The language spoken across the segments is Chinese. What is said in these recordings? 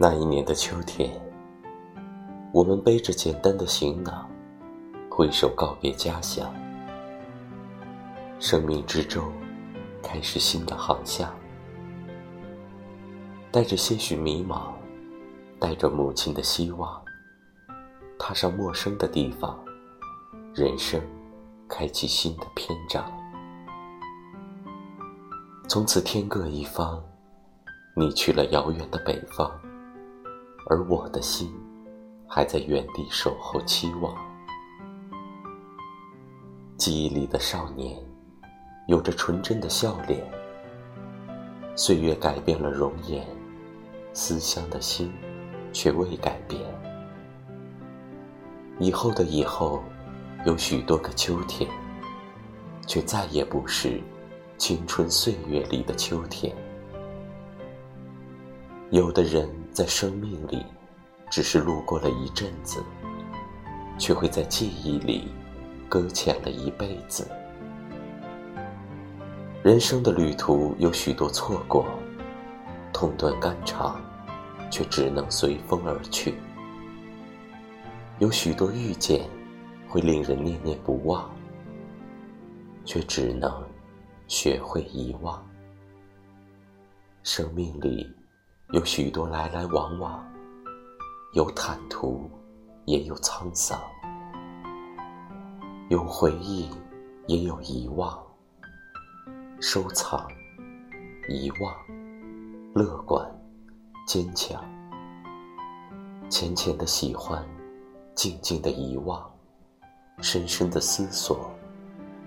那一年的秋天，我们背着简单的行囊，挥手告别家乡。生命之舟开始新的航向，带着些许迷茫，带着母亲的希望，踏上陌生的地方，人生开启新的篇章。从此天各一方，你去了遥远的北方。而我的心，还在原地守候期望。记忆里的少年，有着纯真的笑脸。岁月改变了容颜，思乡的心，却未改变。以后的以后，有许多个秋天，却再也不是青春岁月里的秋天。有的人。在生命里，只是路过了一阵子，却会在记忆里搁浅了一辈子。人生的旅途有许多错过，痛断肝肠，却只能随风而去。有许多遇见，会令人念念不忘，却只能学会遗忘。生命里。有许多来来往往，有坦途，也有沧桑；有回忆，也有遗忘。收藏、遗忘、乐观、坚强，浅浅的喜欢，静静的遗忘，深深的思索，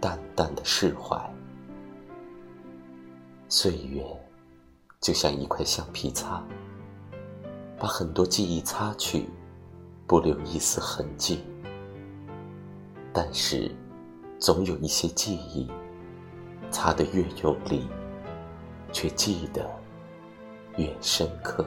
淡淡的释怀。岁月。就像一块橡皮擦，把很多记忆擦去，不留一丝痕迹。但是，总有一些记忆，擦得越用力，却记得越深刻。